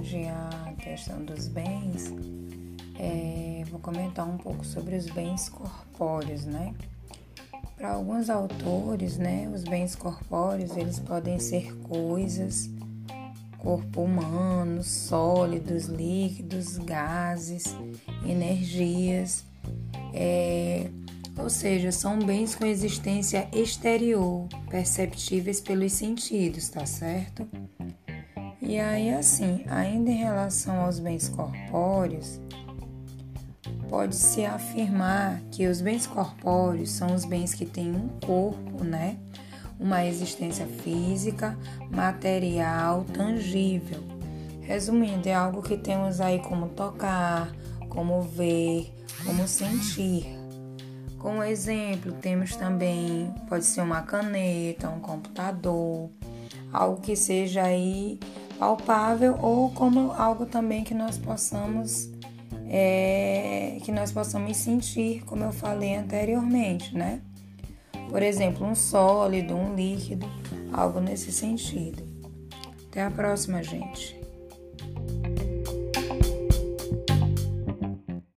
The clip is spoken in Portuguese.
abrange a questão dos bens, é, vou comentar um pouco sobre os bens corpóreos, né? Para alguns autores, né, os bens corpóreos eles podem ser coisas, corpo humano, sólidos, líquidos, gases, energias, é, ou seja, são bens com existência exterior, perceptíveis pelos sentidos, tá certo? E aí, assim, ainda em relação aos bens corpóreos, pode-se afirmar que os bens corpóreos são os bens que têm um corpo, né? Uma existência física, material, tangível. Resumindo, é algo que temos aí como tocar, como ver, como sentir. Como exemplo, temos também, pode ser uma caneta, um computador, algo que seja aí palpável ou como algo também que nós possamos é, que nós possamos sentir, como eu falei anteriormente, né? Por exemplo, um sólido, um líquido, algo nesse sentido. Até a próxima, gente.